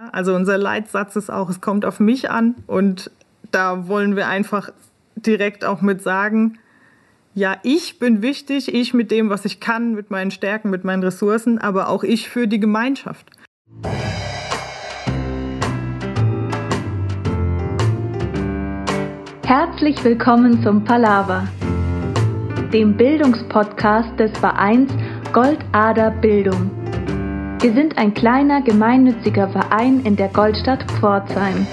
Also unser Leitsatz ist auch, es kommt auf mich an und da wollen wir einfach direkt auch mit sagen, ja, ich bin wichtig, ich mit dem, was ich kann, mit meinen Stärken, mit meinen Ressourcen, aber auch ich für die Gemeinschaft. Herzlich willkommen zum Palaver, dem Bildungspodcast des Vereins Goldader Bildung. Wir sind ein kleiner gemeinnütziger Verein in der Goldstadt Pforzheim.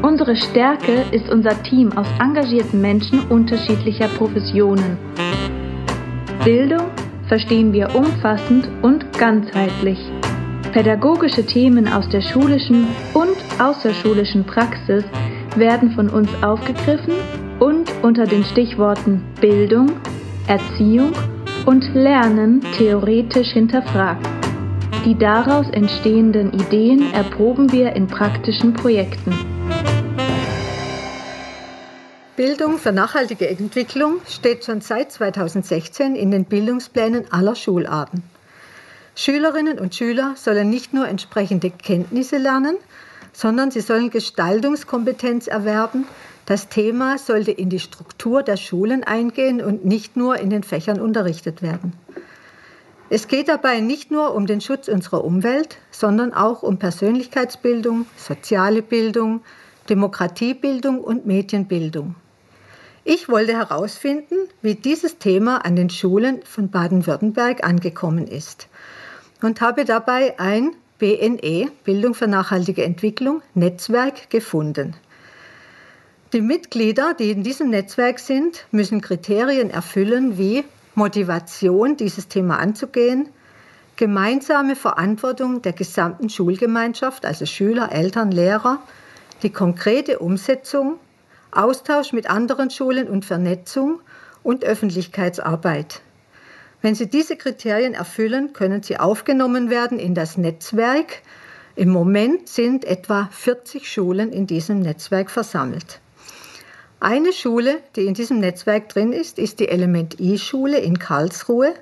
Unsere Stärke ist unser Team aus engagierten Menschen unterschiedlicher Professionen. Bildung verstehen wir umfassend und ganzheitlich. Pädagogische Themen aus der schulischen und außerschulischen Praxis werden von uns aufgegriffen und unter den Stichworten Bildung, Erziehung und Lernen theoretisch hinterfragt. Die daraus entstehenden Ideen erproben wir in praktischen Projekten. Bildung für nachhaltige Entwicklung steht schon seit 2016 in den Bildungsplänen aller Schularten. Schülerinnen und Schüler sollen nicht nur entsprechende Kenntnisse lernen, sondern sie sollen Gestaltungskompetenz erwerben. Das Thema sollte in die Struktur der Schulen eingehen und nicht nur in den Fächern unterrichtet werden. Es geht dabei nicht nur um den Schutz unserer Umwelt, sondern auch um Persönlichkeitsbildung, soziale Bildung, Demokratiebildung und Medienbildung. Ich wollte herausfinden, wie dieses Thema an den Schulen von Baden-Württemberg angekommen ist und habe dabei ein BNE, Bildung für nachhaltige Entwicklung, Netzwerk gefunden. Die Mitglieder, die in diesem Netzwerk sind, müssen Kriterien erfüllen wie Motivation, dieses Thema anzugehen, gemeinsame Verantwortung der gesamten Schulgemeinschaft, also Schüler, Eltern, Lehrer, die konkrete Umsetzung Austausch mit anderen Schulen und Vernetzung und Öffentlichkeitsarbeit. Wenn Sie diese Kriterien erfüllen, können Sie aufgenommen werden in das Netzwerk. Im Moment sind etwa 40 Schulen in diesem Netzwerk versammelt. Eine Schule, die in diesem Netzwerk drin ist, ist die Element I-Schule in Karlsruhe.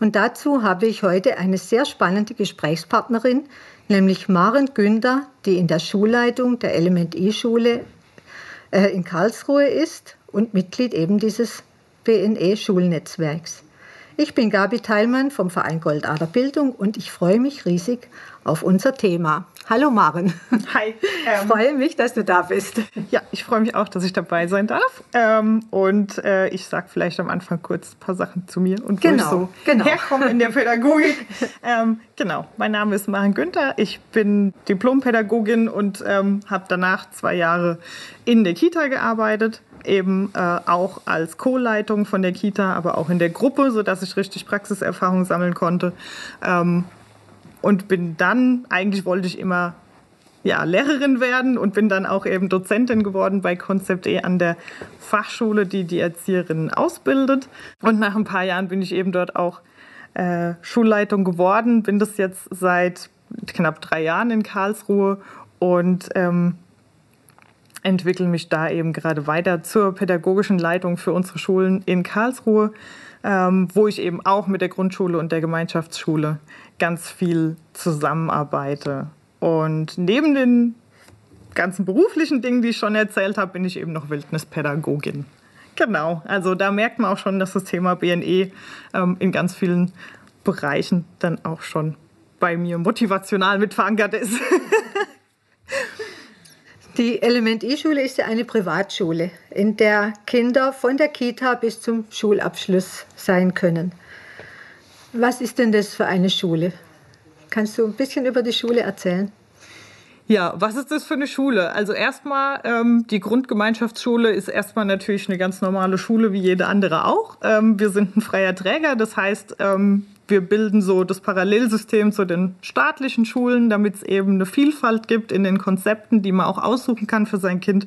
Und dazu habe ich heute eine sehr spannende Gesprächspartnerin, nämlich Maren Günther, die in der Schulleitung der Element I-Schule äh, in Karlsruhe ist und Mitglied eben dieses BNE-Schulnetzwerks. Ich bin Gabi Teilmann vom Verein Goldader Bildung und ich freue mich riesig auf unser Thema. Hallo Maren. Hi. Ähm, ich freue mich, dass du da bist. Ja, ich freue mich auch, dass ich dabei sein darf. Ähm, und äh, ich sage vielleicht am Anfang kurz ein paar Sachen zu mir und genau, wo ich so genau. herkomme in der Pädagogik. ähm, genau, mein Name ist Maren Günther. Ich bin Diplompädagogin und ähm, habe danach zwei Jahre in der Kita gearbeitet eben äh, auch als Co-Leitung von der Kita, aber auch in der Gruppe, sodass ich richtig Praxiserfahrung sammeln konnte. Ähm, und bin dann, eigentlich wollte ich immer ja, Lehrerin werden und bin dann auch eben Dozentin geworden bei Konzept E an der Fachschule, die die Erzieherinnen ausbildet. Und nach ein paar Jahren bin ich eben dort auch äh, Schulleitung geworden, bin das jetzt seit knapp drei Jahren in Karlsruhe und ähm, entwickle mich da eben gerade weiter zur pädagogischen Leitung für unsere Schulen in Karlsruhe, ähm, wo ich eben auch mit der Grundschule und der Gemeinschaftsschule ganz viel zusammenarbeite. Und neben den ganzen beruflichen Dingen, die ich schon erzählt habe, bin ich eben noch Wildnispädagogin. Genau, also da merkt man auch schon, dass das Thema BNE ähm, in ganz vielen Bereichen dann auch schon bei mir motivational mit verankert ist. Die Element E-Schule ist ja eine Privatschule, in der Kinder von der Kita bis zum Schulabschluss sein können. Was ist denn das für eine Schule? Kannst du ein bisschen über die Schule erzählen? Ja, was ist das für eine Schule? Also erstmal, ähm, die Grundgemeinschaftsschule ist erstmal natürlich eine ganz normale Schule wie jede andere auch. Ähm, wir sind ein freier Träger, das heißt, ähm, wir bilden so das Parallelsystem zu den staatlichen Schulen, damit es eben eine Vielfalt gibt in den Konzepten, die man auch aussuchen kann für sein Kind.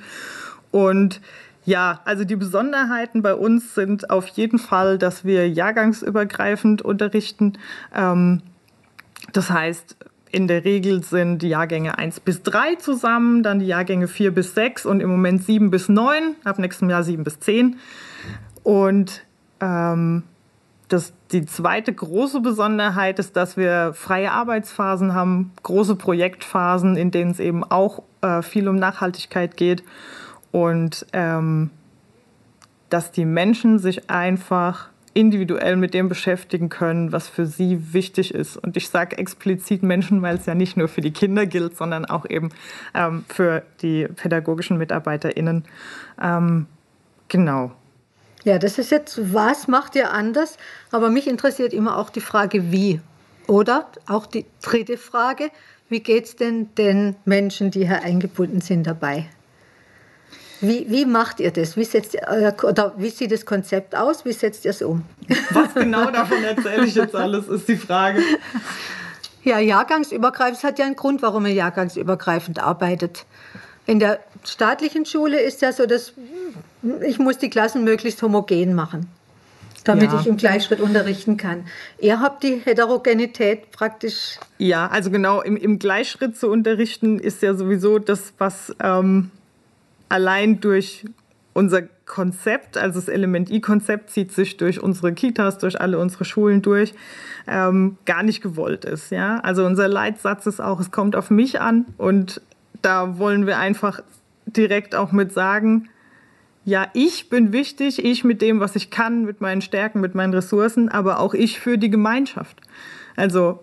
Und ja, also die Besonderheiten bei uns sind auf jeden Fall, dass wir jahrgangsübergreifend unterrichten. Ähm, das heißt, in der Regel sind die Jahrgänge 1 bis 3 zusammen, dann die Jahrgänge 4 bis 6 und im Moment 7 bis 9, ab nächstem Jahr 7 bis 10. Und ähm, das, die zweite große Besonderheit ist, dass wir freie Arbeitsphasen haben, große Projektphasen, in denen es eben auch äh, viel um Nachhaltigkeit geht und ähm, dass die Menschen sich einfach individuell mit dem beschäftigen können, was für sie wichtig ist. Und ich sage explizit Menschen, weil es ja nicht nur für die Kinder gilt, sondern auch eben ähm, für die pädagogischen MitarbeiterInnen. Ähm, genau. Ja, das ist jetzt, was macht ihr anders? Aber mich interessiert immer auch die Frage, wie. Oder auch die dritte Frage, wie geht es denn den Menschen, die hier eingebunden sind, dabei? Wie, wie macht ihr das? Wie, setzt ihr, oder wie sieht das Konzept aus? Wie setzt ihr es um? Was genau davon erzähle ich jetzt alles, ist die Frage. Ja, jahrgangsübergreifend. Es hat ja einen Grund, warum ihr jahrgangsübergreifend arbeitet. In der staatlichen Schule ist ja so, dass ich muss die Klassen möglichst homogen machen, damit ja. ich im Gleichschritt unterrichten kann. Ihr habt die Heterogenität praktisch. Ja, also genau, im, im Gleichschritt zu unterrichten ist ja sowieso das, was ähm, allein durch unser Konzept, also das Element I-Konzept zieht sich durch unsere Kitas, durch alle unsere Schulen durch, ähm, gar nicht gewollt ist. Ja? Also unser Leitsatz ist auch, es kommt auf mich an und da wollen wir einfach direkt auch mit sagen, ja, ich bin wichtig, ich mit dem, was ich kann, mit meinen Stärken, mit meinen Ressourcen, aber auch ich für die Gemeinschaft. Also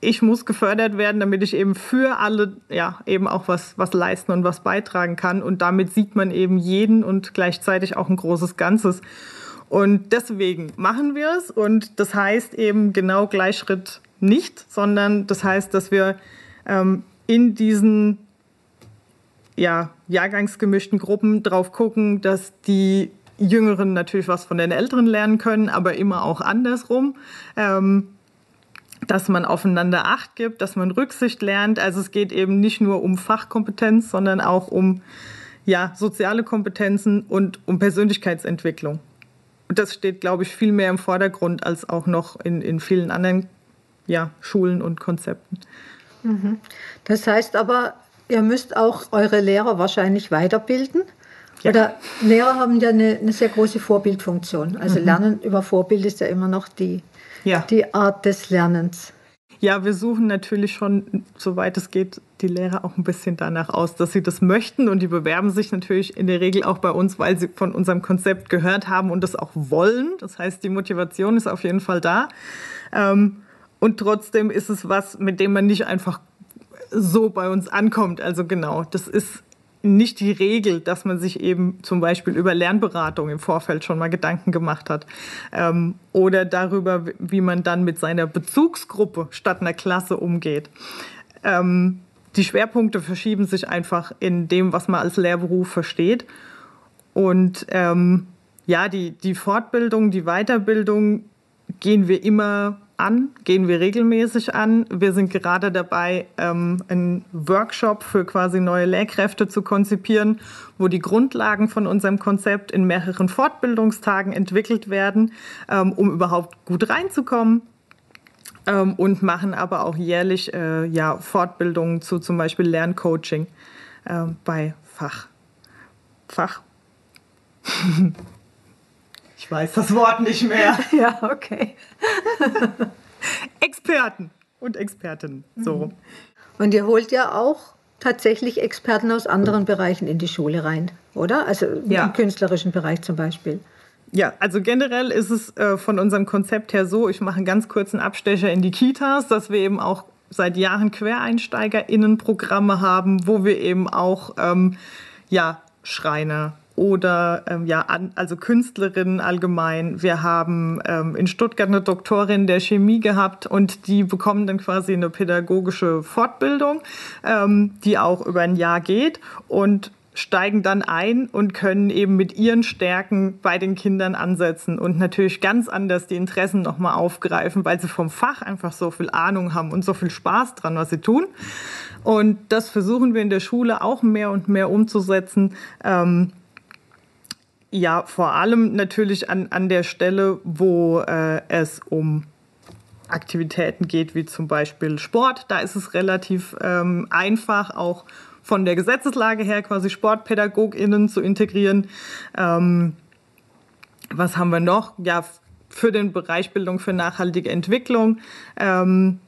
ich muss gefördert werden, damit ich eben für alle ja eben auch was was leisten und was beitragen kann und damit sieht man eben jeden und gleichzeitig auch ein großes Ganzes. Und deswegen machen wir es und das heißt eben genau Gleichschritt nicht, sondern das heißt, dass wir ähm, in diesen ja, jahrgangsgemischten Gruppen drauf gucken, dass die Jüngeren natürlich was von den Älteren lernen können, aber immer auch andersrum. Ähm, dass man aufeinander Acht gibt, dass man Rücksicht lernt. Also es geht eben nicht nur um Fachkompetenz, sondern auch um ja, soziale Kompetenzen und um Persönlichkeitsentwicklung. Und das steht, glaube ich, viel mehr im Vordergrund als auch noch in, in vielen anderen ja, Schulen und Konzepten. Mhm. Das heißt aber, ihr müsst auch eure Lehrer wahrscheinlich weiterbilden. Ja. Oder Lehrer haben ja eine, eine sehr große Vorbildfunktion. Also mhm. Lernen über Vorbild ist ja immer noch die, ja. die Art des Lernens. Ja, wir suchen natürlich schon, soweit es geht, die Lehrer auch ein bisschen danach aus, dass sie das möchten. Und die bewerben sich natürlich in der Regel auch bei uns, weil sie von unserem Konzept gehört haben und das auch wollen. Das heißt, die Motivation ist auf jeden Fall da. Ähm, und trotzdem ist es was, mit dem man nicht einfach so bei uns ankommt. Also genau, das ist nicht die Regel, dass man sich eben zum Beispiel über Lernberatung im Vorfeld schon mal Gedanken gemacht hat ähm, oder darüber, wie man dann mit seiner Bezugsgruppe statt einer Klasse umgeht. Ähm, die Schwerpunkte verschieben sich einfach in dem, was man als Lehrberuf versteht. Und ähm, ja, die, die Fortbildung, die Weiterbildung gehen wir immer an, gehen wir regelmäßig an. Wir sind gerade dabei, ähm, einen Workshop für quasi neue Lehrkräfte zu konzipieren, wo die Grundlagen von unserem Konzept in mehreren Fortbildungstagen entwickelt werden, ähm, um überhaupt gut reinzukommen. Ähm, und machen aber auch jährlich äh, ja, Fortbildungen zu zum Beispiel Lerncoaching äh, bei Fach. Fach. Ich weiß das Wort nicht mehr. ja, okay. Experten und Expertinnen. So. Mhm. Und ihr holt ja auch tatsächlich Experten aus anderen Bereichen in die Schule rein, oder? Also ja. im künstlerischen Bereich zum Beispiel. Ja, also generell ist es äh, von unserem Konzept her so, ich mache einen ganz kurzen Abstecher in die Kitas, dass wir eben auch seit Jahren QuereinsteigerInnen-Programme haben, wo wir eben auch ähm, ja, Schreiner, oder ähm, ja, an, also Künstlerinnen allgemein. Wir haben ähm, in Stuttgart eine Doktorin der Chemie gehabt und die bekommen dann quasi eine pädagogische Fortbildung, ähm, die auch über ein Jahr geht und steigen dann ein und können eben mit ihren Stärken bei den Kindern ansetzen und natürlich ganz anders die Interessen nochmal aufgreifen, weil sie vom Fach einfach so viel Ahnung haben und so viel Spaß dran, was sie tun. Und das versuchen wir in der Schule auch mehr und mehr umzusetzen. Ähm, ja, vor allem natürlich an, an der Stelle, wo äh, es um Aktivitäten geht, wie zum Beispiel Sport. Da ist es relativ ähm, einfach, auch von der Gesetzeslage her quasi SportpädagogInnen zu integrieren. Ähm, was haben wir noch? Ja, für den Bereich Bildung für nachhaltige Entwicklung. Ähm,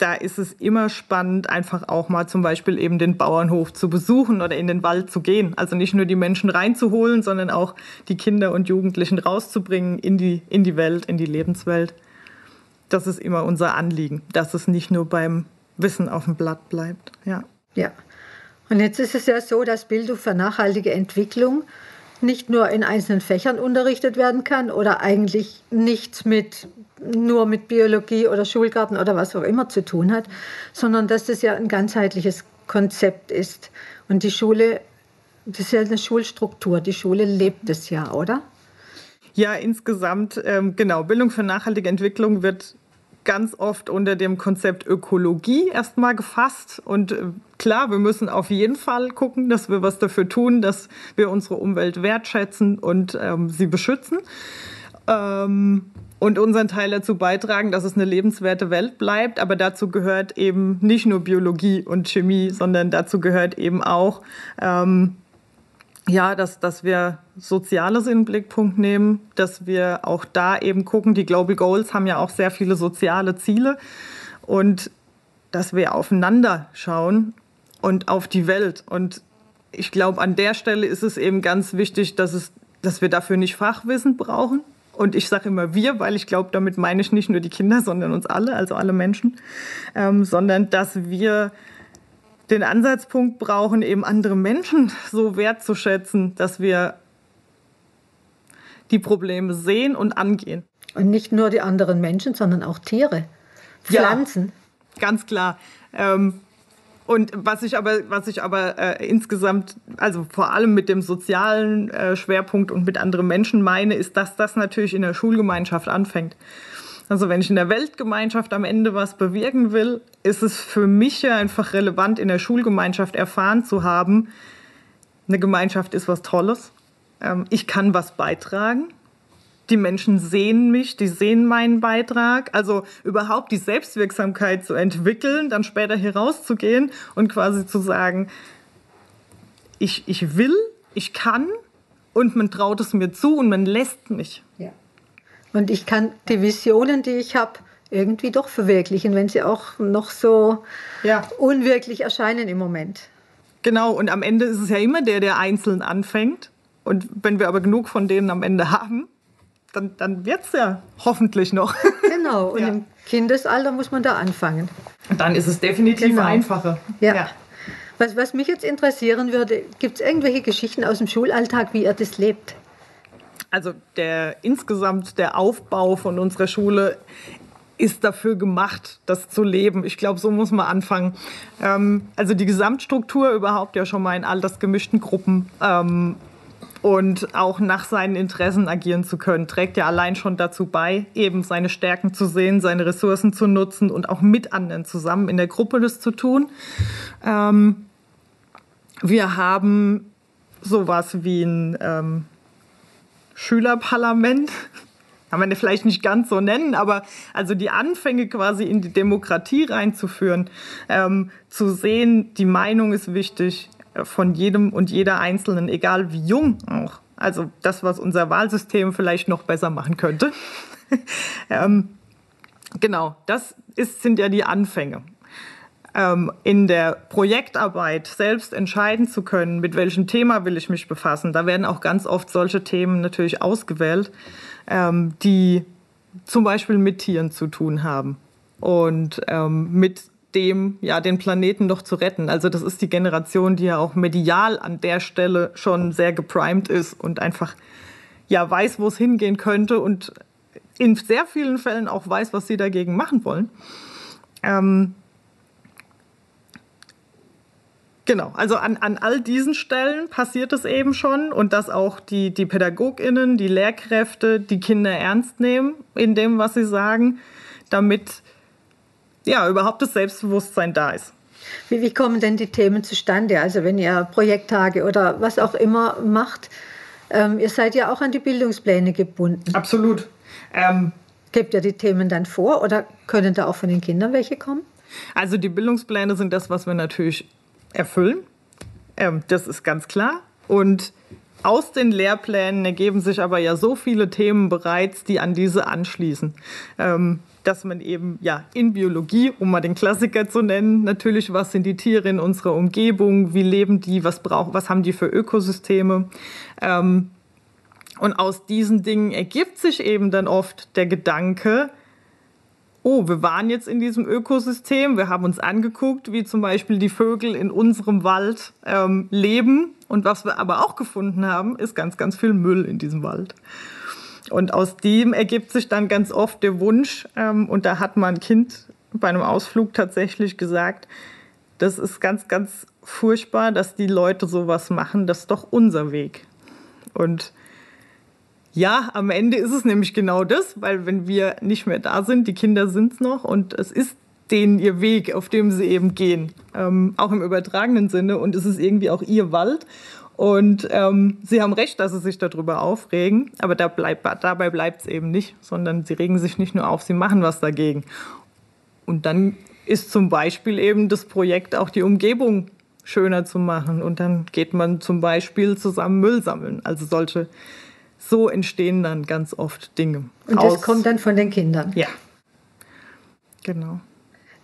da ist es immer spannend, einfach auch mal zum Beispiel eben den Bauernhof zu besuchen oder in den Wald zu gehen. Also nicht nur die Menschen reinzuholen, sondern auch die Kinder und Jugendlichen rauszubringen in die, in die Welt, in die Lebenswelt. Das ist immer unser Anliegen, dass es nicht nur beim Wissen auf dem Blatt bleibt. Ja. Ja. Und jetzt ist es ja so, dass Bildung für nachhaltige Entwicklung nicht nur in einzelnen Fächern unterrichtet werden kann oder eigentlich nichts mit nur mit Biologie oder Schulgarten oder was auch immer zu tun hat, sondern dass das ja ein ganzheitliches Konzept ist. Und die Schule, das ist ja eine Schulstruktur, die Schule lebt es ja, oder? Ja, insgesamt, ähm, genau, Bildung für nachhaltige Entwicklung wird ganz oft unter dem Konzept Ökologie erstmal gefasst. Und äh, klar, wir müssen auf jeden Fall gucken, dass wir was dafür tun, dass wir unsere Umwelt wertschätzen und ähm, sie beschützen. Ähm, und unseren Teil dazu beitragen, dass es eine lebenswerte Welt bleibt. Aber dazu gehört eben nicht nur Biologie und Chemie, sondern dazu gehört eben auch ähm, ja, dass, dass wir Soziales in den Blickpunkt nehmen, dass wir auch da eben gucken, die Global Goals haben ja auch sehr viele soziale Ziele und dass wir aufeinander schauen und auf die Welt. Und ich glaube, an der Stelle ist es eben ganz wichtig, dass, es, dass wir dafür nicht Fachwissen brauchen. Und ich sage immer wir, weil ich glaube, damit meine ich nicht nur die Kinder, sondern uns alle, also alle Menschen, ähm, sondern dass wir den Ansatzpunkt brauchen, eben andere Menschen so wertzuschätzen, dass wir die Probleme sehen und angehen. Und nicht nur die anderen Menschen, sondern auch Tiere, Pflanzen. Ja, ganz klar. Ähm, und was ich aber, was ich aber äh, insgesamt, also vor allem mit dem sozialen äh, Schwerpunkt und mit anderen Menschen meine, ist, dass das natürlich in der Schulgemeinschaft anfängt. Also wenn ich in der Weltgemeinschaft am Ende was bewirken will, ist es für mich ja einfach relevant, in der Schulgemeinschaft erfahren zu haben, eine Gemeinschaft ist was Tolles. Ähm, ich kann was beitragen. Die Menschen sehen mich, die sehen meinen Beitrag. Also überhaupt die Selbstwirksamkeit zu entwickeln, dann später hier rauszugehen und quasi zu sagen, ich, ich will, ich kann und man traut es mir zu und man lässt mich. Ja. Und ich kann die Visionen, die ich habe, irgendwie doch verwirklichen, wenn sie auch noch so ja. unwirklich erscheinen im Moment. Genau, und am Ende ist es ja immer der, der einzeln anfängt. Und wenn wir aber genug von denen am Ende haben, dann, dann wird es ja hoffentlich noch. Genau, und ja. im Kindesalter muss man da anfangen. dann ist es definitiv genau. einfacher. Ja. ja. Was, was mich jetzt interessieren würde, gibt es irgendwelche Geschichten aus dem Schulalltag, wie ihr das lebt? Also der insgesamt der Aufbau von unserer Schule ist dafür gemacht, das zu leben. Ich glaube, so muss man anfangen. Ähm, also die Gesamtstruktur überhaupt ja schon mal in altersgemischten Gruppen ähm, und auch nach seinen Interessen agieren zu können, trägt ja allein schon dazu bei, eben seine Stärken zu sehen, seine Ressourcen zu nutzen und auch mit anderen zusammen in der Gruppe das zu tun. Ähm, wir haben sowas wie ein ähm, Schülerparlament. Kann man vielleicht nicht ganz so nennen, aber also die Anfänge quasi in die Demokratie reinzuführen, ähm, zu sehen, die Meinung ist wichtig äh, von jedem und jeder Einzelnen, egal wie jung auch. Also das, was unser Wahlsystem vielleicht noch besser machen könnte. ähm, genau, das ist, sind ja die Anfänge in der Projektarbeit selbst entscheiden zu können, mit welchem Thema will ich mich befassen. Da werden auch ganz oft solche Themen natürlich ausgewählt, ähm, die zum Beispiel mit Tieren zu tun haben und ähm, mit dem, ja, den Planeten noch zu retten. Also das ist die Generation, die ja auch medial an der Stelle schon sehr geprimed ist und einfach ja weiß, wo es hingehen könnte und in sehr vielen Fällen auch weiß, was sie dagegen machen wollen. Ähm, Genau, also an, an all diesen Stellen passiert es eben schon und dass auch die, die PädagogInnen, die Lehrkräfte die Kinder ernst nehmen in dem, was sie sagen, damit ja überhaupt das Selbstbewusstsein da ist. Wie, wie kommen denn die Themen zustande? Also wenn ihr Projekttage oder was auch immer macht, ähm, ihr seid ja auch an die Bildungspläne gebunden. Absolut. Ähm, Gebt ihr die Themen dann vor oder können da auch von den Kindern welche kommen? Also die Bildungspläne sind das, was wir natürlich erfüllen. Ähm, das ist ganz klar. Und aus den Lehrplänen ergeben sich aber ja so viele Themen bereits, die an diese anschließen. Ähm, dass man eben ja in Biologie, um mal den Klassiker zu nennen, natürlich, was sind die Tiere in unserer Umgebung, wie leben die, was brauchen, was haben die für Ökosysteme. Ähm, und aus diesen Dingen ergibt sich eben dann oft der Gedanke, oh, wir waren jetzt in diesem Ökosystem, wir haben uns angeguckt, wie zum Beispiel die Vögel in unserem Wald ähm, leben. Und was wir aber auch gefunden haben, ist ganz, ganz viel Müll in diesem Wald. Und aus dem ergibt sich dann ganz oft der Wunsch, ähm, und da hat mein Kind bei einem Ausflug tatsächlich gesagt, das ist ganz, ganz furchtbar, dass die Leute sowas machen, das ist doch unser Weg. Und ja, am Ende ist es nämlich genau das, weil wenn wir nicht mehr da sind, die Kinder sind es noch und es ist denen ihr Weg, auf dem sie eben gehen, ähm, auch im übertragenen Sinne und es ist irgendwie auch ihr Wald und ähm, sie haben recht, dass sie sich darüber aufregen, aber da bleib, dabei bleibt es eben nicht, sondern sie regen sich nicht nur auf, sie machen was dagegen. Und dann ist zum Beispiel eben das Projekt auch die Umgebung schöner zu machen und dann geht man zum Beispiel zusammen Müll sammeln. Also solche so entstehen dann ganz oft Dinge. Und das kommt dann von den Kindern? Ja. Genau.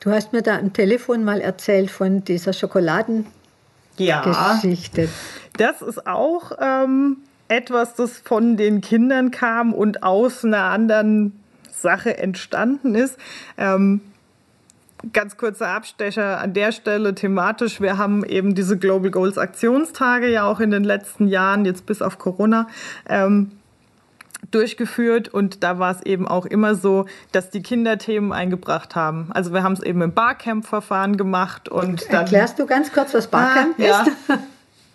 Du hast mir da am Telefon mal erzählt von dieser Schokoladengeschichte. Ja. Das ist auch ähm, etwas, das von den Kindern kam und aus einer anderen Sache entstanden ist. Ähm, ganz kurzer Abstecher an der Stelle thematisch. Wir haben eben diese Global Goals Aktionstage ja auch in den letzten Jahren, jetzt bis auf Corona, ähm, durchgeführt und da war es eben auch immer so, dass die Kinder Themen eingebracht haben. Also wir haben es eben im Barcamp-Verfahren gemacht und dann, Erklärst du ganz kurz, was Barcamp ah, ist? Ja.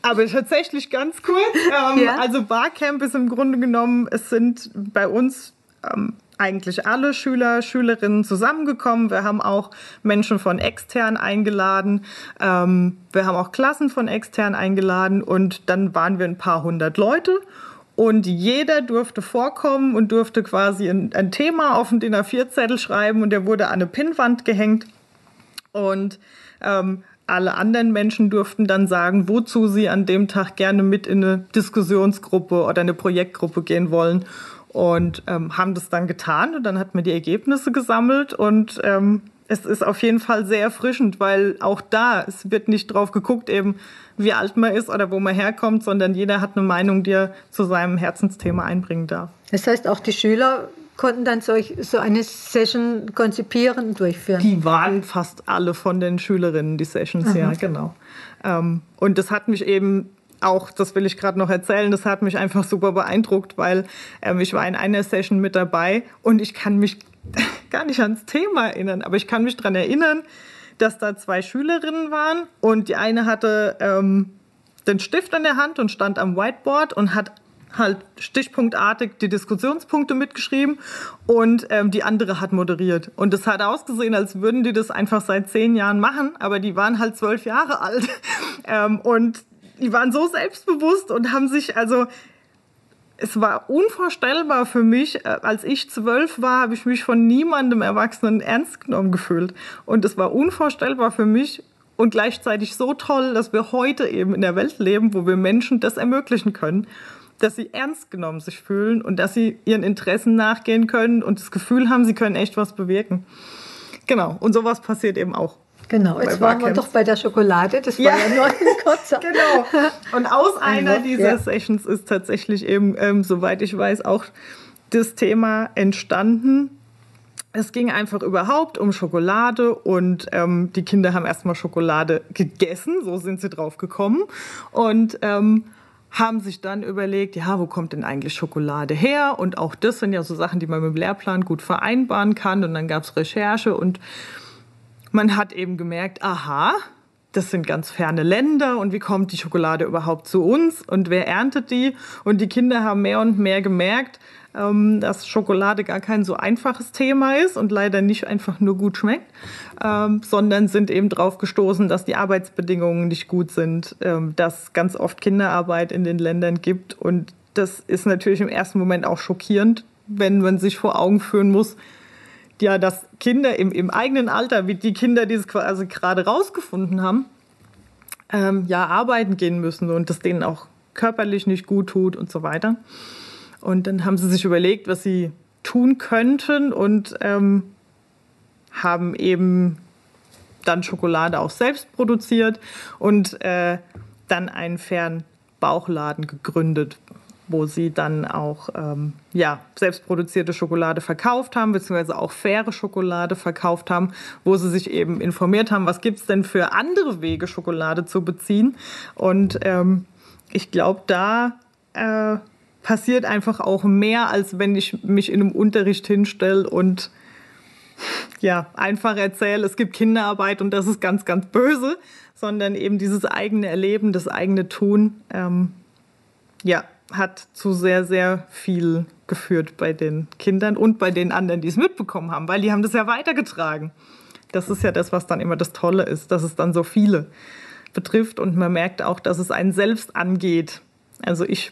Aber tatsächlich ganz kurz. Ähm, ja. Also Barcamp ist im Grunde genommen, es sind bei uns ähm, eigentlich alle Schüler, Schülerinnen zusammengekommen. Wir haben auch Menschen von extern eingeladen. Ähm, wir haben auch Klassen von extern eingeladen und dann waren wir ein paar hundert Leute. Und jeder durfte vorkommen und durfte quasi ein, ein Thema auf den DIN A4-Zettel schreiben und der wurde an eine Pinnwand gehängt. Und ähm, alle anderen Menschen durften dann sagen, wozu sie an dem Tag gerne mit in eine Diskussionsgruppe oder eine Projektgruppe gehen wollen und ähm, haben das dann getan und dann hat man die Ergebnisse gesammelt und ähm, es ist auf jeden Fall sehr erfrischend, weil auch da, es wird nicht drauf geguckt, eben wie alt man ist oder wo man herkommt, sondern jeder hat eine Meinung, die er zu seinem Herzensthema einbringen darf. Das heißt, auch die Schüler konnten dann solch, so eine Session konzipieren und durchführen? Die waren fast alle von den Schülerinnen, die Sessions, Aha. ja, genau. Ähm, und das hat mich eben auch, das will ich gerade noch erzählen, das hat mich einfach super beeindruckt, weil ähm, ich war in einer Session mit dabei und ich kann mich gar nicht ans Thema erinnern, aber ich kann mich daran erinnern, dass da zwei Schülerinnen waren und die eine hatte ähm, den Stift in der Hand und stand am Whiteboard und hat halt stichpunktartig die Diskussionspunkte mitgeschrieben und ähm, die andere hat moderiert. Und es hat ausgesehen, als würden die das einfach seit zehn Jahren machen, aber die waren halt zwölf Jahre alt. ähm, und die waren so selbstbewusst und haben sich, also es war unvorstellbar für mich, äh, als ich zwölf war, habe ich mich von niemandem Erwachsenen ernst genommen gefühlt. Und es war unvorstellbar für mich und gleichzeitig so toll, dass wir heute eben in der Welt leben, wo wir Menschen das ermöglichen können, dass sie ernst genommen sich fühlen und dass sie ihren Interessen nachgehen können und das Gefühl haben, sie können echt was bewirken. Genau, und sowas passiert eben auch. Genau, jetzt waren wir doch bei der Schokolade, das war ja, ja nur ein kurzer. genau. Und aus einer dieser ja. Sessions ist tatsächlich eben, ähm, soweit ich weiß, auch das Thema entstanden. Es ging einfach überhaupt um Schokolade und ähm, die Kinder haben erstmal Schokolade gegessen, so sind sie drauf gekommen. Und ähm, haben sich dann überlegt, ja, wo kommt denn eigentlich Schokolade her? Und auch das sind ja so Sachen, die man mit dem Lehrplan gut vereinbaren kann. Und dann gab es Recherche und man hat eben gemerkt, aha, das sind ganz ferne Länder und wie kommt die Schokolade überhaupt zu uns und wer erntet die? Und die Kinder haben mehr und mehr gemerkt, ähm, dass Schokolade gar kein so einfaches Thema ist und leider nicht einfach nur gut schmeckt, ähm, sondern sind eben drauf gestoßen, dass die Arbeitsbedingungen nicht gut sind, ähm, dass ganz oft Kinderarbeit in den Ländern gibt und das ist natürlich im ersten Moment auch schockierend, wenn man sich vor Augen führen muss, ja, dass Kinder im, im eigenen Alter, wie die Kinder, die es quasi gerade rausgefunden haben, ähm, ja, arbeiten gehen müssen und das denen auch körperlich nicht gut tut und so weiter. Und dann haben sie sich überlegt, was sie tun könnten und ähm, haben eben dann Schokolade auch selbst produziert und äh, dann einen fairen Bauchladen gegründet, wo sie dann auch ähm, ja, selbstproduzierte Schokolade verkauft haben, beziehungsweise auch faire Schokolade verkauft haben, wo sie sich eben informiert haben, was gibt es denn für andere Wege, Schokolade zu beziehen. Und ähm, ich glaube, da äh, passiert einfach auch mehr, als wenn ich mich in einem Unterricht hinstelle und ja, einfach erzähle, es gibt Kinderarbeit und das ist ganz, ganz böse, sondern eben dieses eigene Erleben, das eigene Tun, ähm, ja, hat zu sehr, sehr viel geführt bei den Kindern und bei den anderen, die es mitbekommen haben, weil die haben das ja weitergetragen. Das ist ja das, was dann immer das Tolle ist, dass es dann so viele betrifft und man merkt auch, dass es einen selbst angeht. Also ich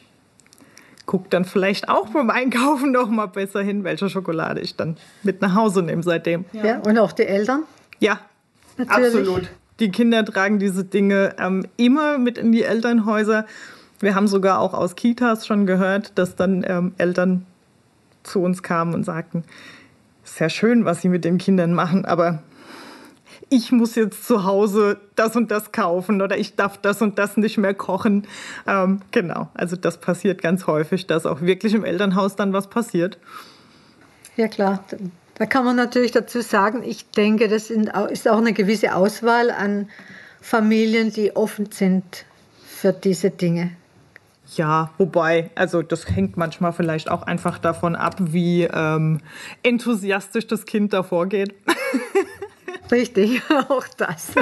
gucke dann vielleicht auch beim Einkaufen noch mal besser hin, welche Schokolade ich dann mit nach Hause nehme seitdem. Ja, ja und auch die Eltern? Ja, Natürlich. absolut. Die Kinder tragen diese Dinge ähm, immer mit in die Elternhäuser. Wir haben sogar auch aus Kitas schon gehört, dass dann ähm, Eltern zu uns kamen und sagten, sehr schön, was sie mit den Kindern machen, aber ich muss jetzt zu Hause das und das kaufen oder ich darf das und das nicht mehr kochen. Ähm, genau, also das passiert ganz häufig, dass auch wirklich im Elternhaus dann was passiert. Ja klar, da kann man natürlich dazu sagen, ich denke, das ist auch eine gewisse Auswahl an Familien, die offen sind für diese Dinge. Ja, wobei, also das hängt manchmal vielleicht auch einfach davon ab, wie ähm, enthusiastisch das Kind davor geht. Richtig, auch das.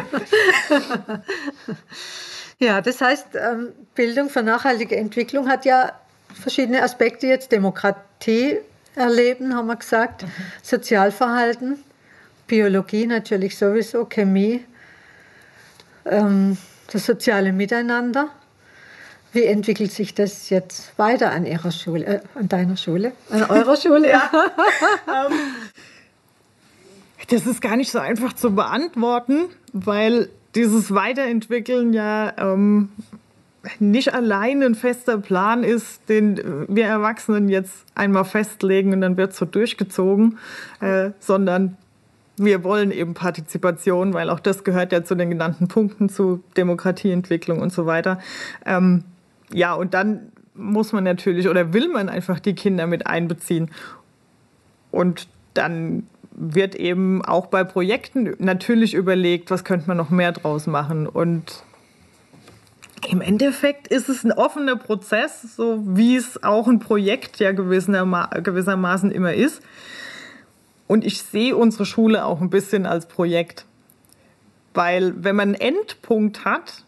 ja, das heißt, ähm, Bildung für nachhaltige Entwicklung hat ja verschiedene Aspekte jetzt. Demokratie erleben, haben wir gesagt, mhm. Sozialverhalten, Biologie natürlich sowieso, Chemie, ähm, das soziale Miteinander. Wie entwickelt sich das jetzt weiter an Ihrer Schule, äh, an deiner Schule, an eurer Schule? ja. ähm, das ist gar nicht so einfach zu beantworten, weil dieses Weiterentwickeln ja ähm, nicht allein ein fester Plan ist, den wir Erwachsenen jetzt einmal festlegen und dann wird so durchgezogen, äh, sondern wir wollen eben Partizipation, weil auch das gehört ja zu den genannten Punkten zu Demokratieentwicklung und so weiter. Ähm, ja, und dann muss man natürlich oder will man einfach die Kinder mit einbeziehen. Und dann wird eben auch bei Projekten natürlich überlegt, was könnte man noch mehr draus machen. Und im Endeffekt ist es ein offener Prozess, so wie es auch ein Projekt ja gewissermaßen immer ist. Und ich sehe unsere Schule auch ein bisschen als Projekt. Weil wenn man einen Endpunkt hat,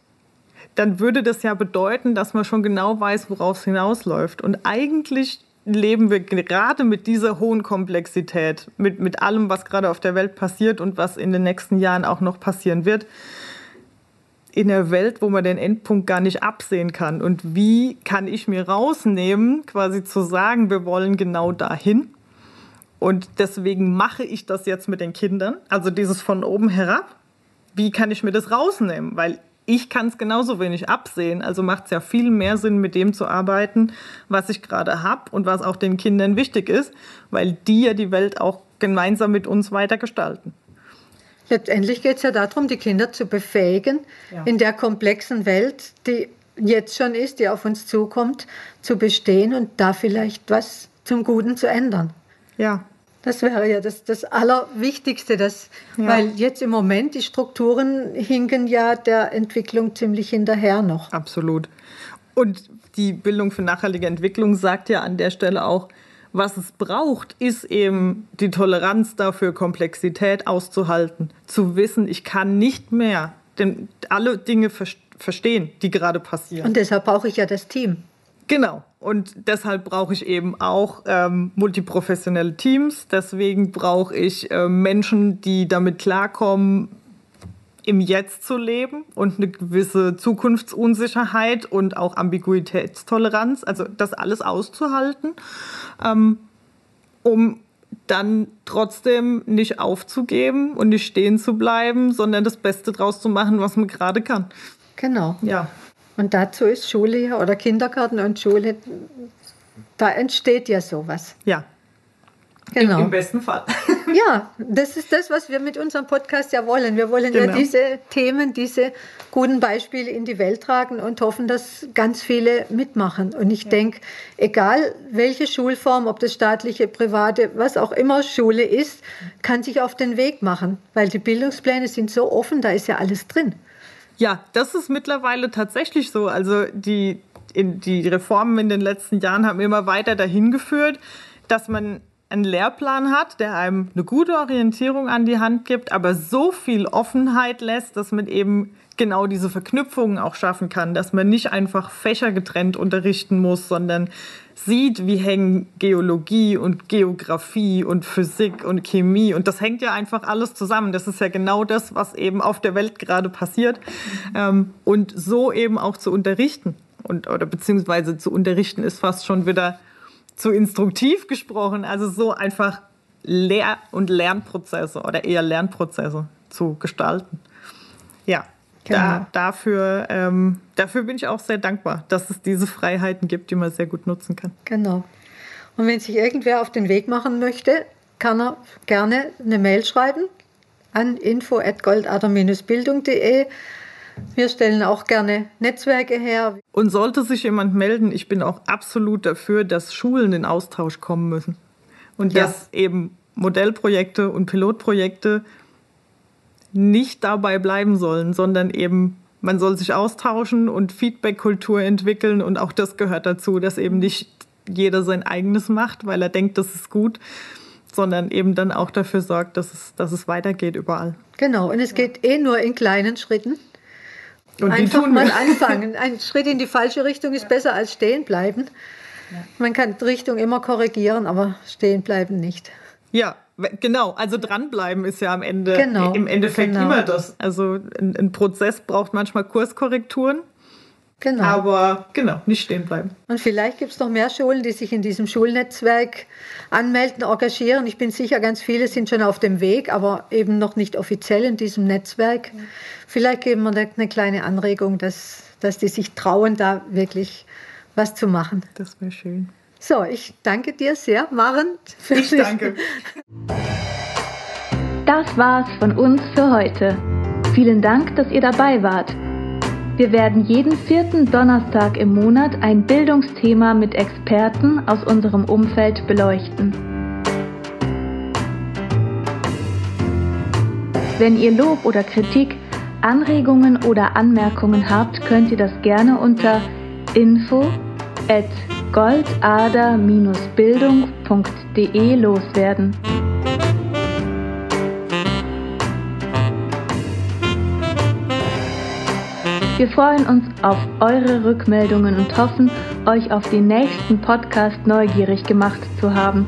dann würde das ja bedeuten, dass man schon genau weiß, worauf es hinausläuft. Und eigentlich leben wir gerade mit dieser hohen Komplexität, mit, mit allem, was gerade auf der Welt passiert und was in den nächsten Jahren auch noch passieren wird, in einer Welt, wo man den Endpunkt gar nicht absehen kann. Und wie kann ich mir rausnehmen, quasi zu sagen, wir wollen genau dahin? Und deswegen mache ich das jetzt mit den Kindern, also dieses von oben herab. Wie kann ich mir das rausnehmen? Weil ich kann es genauso wenig absehen. Also macht es ja viel mehr Sinn, mit dem zu arbeiten, was ich gerade habe und was auch den Kindern wichtig ist, weil die ja die Welt auch gemeinsam mit uns weiter gestalten. Letztendlich geht es ja darum, die Kinder zu befähigen, ja. in der komplexen Welt, die jetzt schon ist, die auf uns zukommt, zu bestehen und da vielleicht was zum Guten zu ändern. Ja, das wäre ja das, das Allerwichtigste, das, ja. weil jetzt im Moment die Strukturen hinken ja der Entwicklung ziemlich hinterher noch. Absolut. Und die Bildung für nachhaltige Entwicklung sagt ja an der Stelle auch, was es braucht, ist eben die Toleranz dafür, Komplexität auszuhalten, zu wissen, ich kann nicht mehr denn alle Dinge verstehen, die gerade passieren. Und deshalb brauche ich ja das Team. Genau. Und deshalb brauche ich eben auch ähm, multiprofessionelle Teams. Deswegen brauche ich äh, Menschen, die damit klarkommen, im Jetzt zu leben und eine gewisse Zukunftsunsicherheit und auch Ambiguitätstoleranz, also das alles auszuhalten, ähm, um dann trotzdem nicht aufzugeben und nicht stehen zu bleiben, sondern das Beste draus zu machen, was man gerade kann. Genau. Ja. Und dazu ist Schule ja oder Kindergarten und Schule, da entsteht ja sowas. Ja, Genau. Im, Im, besten Fall. Ja, das ist das, was wir mit unserem Podcast ja wollen. Wir wollen genau. ja diese Themen, diese guten Beispiele in die Welt tragen und hoffen, dass ganz viele mitmachen. Und ich ja. denke, egal welche Schulform, ob das staatliche, private, was auch immer Schule ist, kann sich auf den Weg machen, weil die Bildungspläne sind so offen, da ist ja alles drin. Ja, das ist mittlerweile tatsächlich so. Also die, in, die Reformen in den letzten Jahren haben immer weiter dahin geführt, dass man einen Lehrplan hat, der einem eine gute Orientierung an die Hand gibt, aber so viel Offenheit lässt, dass man eben genau diese Verknüpfungen auch schaffen kann, dass man nicht einfach fächergetrennt unterrichten muss, sondern sieht, wie hängen Geologie und Geografie und Physik und Chemie und das hängt ja einfach alles zusammen. Das ist ja genau das, was eben auf der Welt gerade passiert ähm, und so eben auch zu unterrichten und oder beziehungsweise zu unterrichten ist fast schon wieder zu instruktiv gesprochen, also so einfach Lehr- und Lernprozesse oder eher Lernprozesse zu gestalten. Ja, genau. da, dafür, ähm, dafür bin ich auch sehr dankbar, dass es diese Freiheiten gibt, die man sehr gut nutzen kann. Genau. Und wenn sich irgendwer auf den Weg machen möchte, kann er gerne eine Mail schreiben an info@goldader-bildung.de wir stellen auch gerne Netzwerke her. Und sollte sich jemand melden, ich bin auch absolut dafür, dass Schulen in Austausch kommen müssen. Und ja. dass eben Modellprojekte und Pilotprojekte nicht dabei bleiben sollen, sondern eben man soll sich austauschen und Feedback-Kultur entwickeln und auch das gehört dazu, dass eben nicht jeder sein eigenes macht, weil er denkt, das ist gut, sondern eben dann auch dafür sorgt, dass es, dass es weitergeht überall. Genau, und es geht eh nur in kleinen Schritten. Und Einfach mal anfangen. Ein Schritt in die falsche Richtung ist besser als stehen bleiben. Man kann die Richtung immer korrigieren, aber stehen bleiben nicht. Ja, genau. Also dranbleiben ist ja am Ende genau. im Endeffekt genau. immer das. Also ein, ein Prozess braucht manchmal Kurskorrekturen. Genau. Aber genau, nicht stehen bleiben. Und vielleicht gibt es noch mehr Schulen, die sich in diesem Schulnetzwerk anmelden, engagieren. Ich bin sicher, ganz viele sind schon auf dem Weg, aber eben noch nicht offiziell in diesem Netzwerk. Vielleicht geben wir eine kleine Anregung, dass, dass die sich trauen, da wirklich was zu machen. Das wäre schön. So, ich danke dir sehr, Maren. Ich danke. Das war's von uns für heute. Vielen Dank, dass ihr dabei wart. Wir werden jeden vierten Donnerstag im Monat ein Bildungsthema mit Experten aus unserem Umfeld beleuchten. Wenn ihr Lob oder Kritik, Anregungen oder Anmerkungen habt, könnt ihr das gerne unter info goldader-bildung.de loswerden. Wir freuen uns auf eure Rückmeldungen und hoffen, euch auf den nächsten Podcast neugierig gemacht zu haben.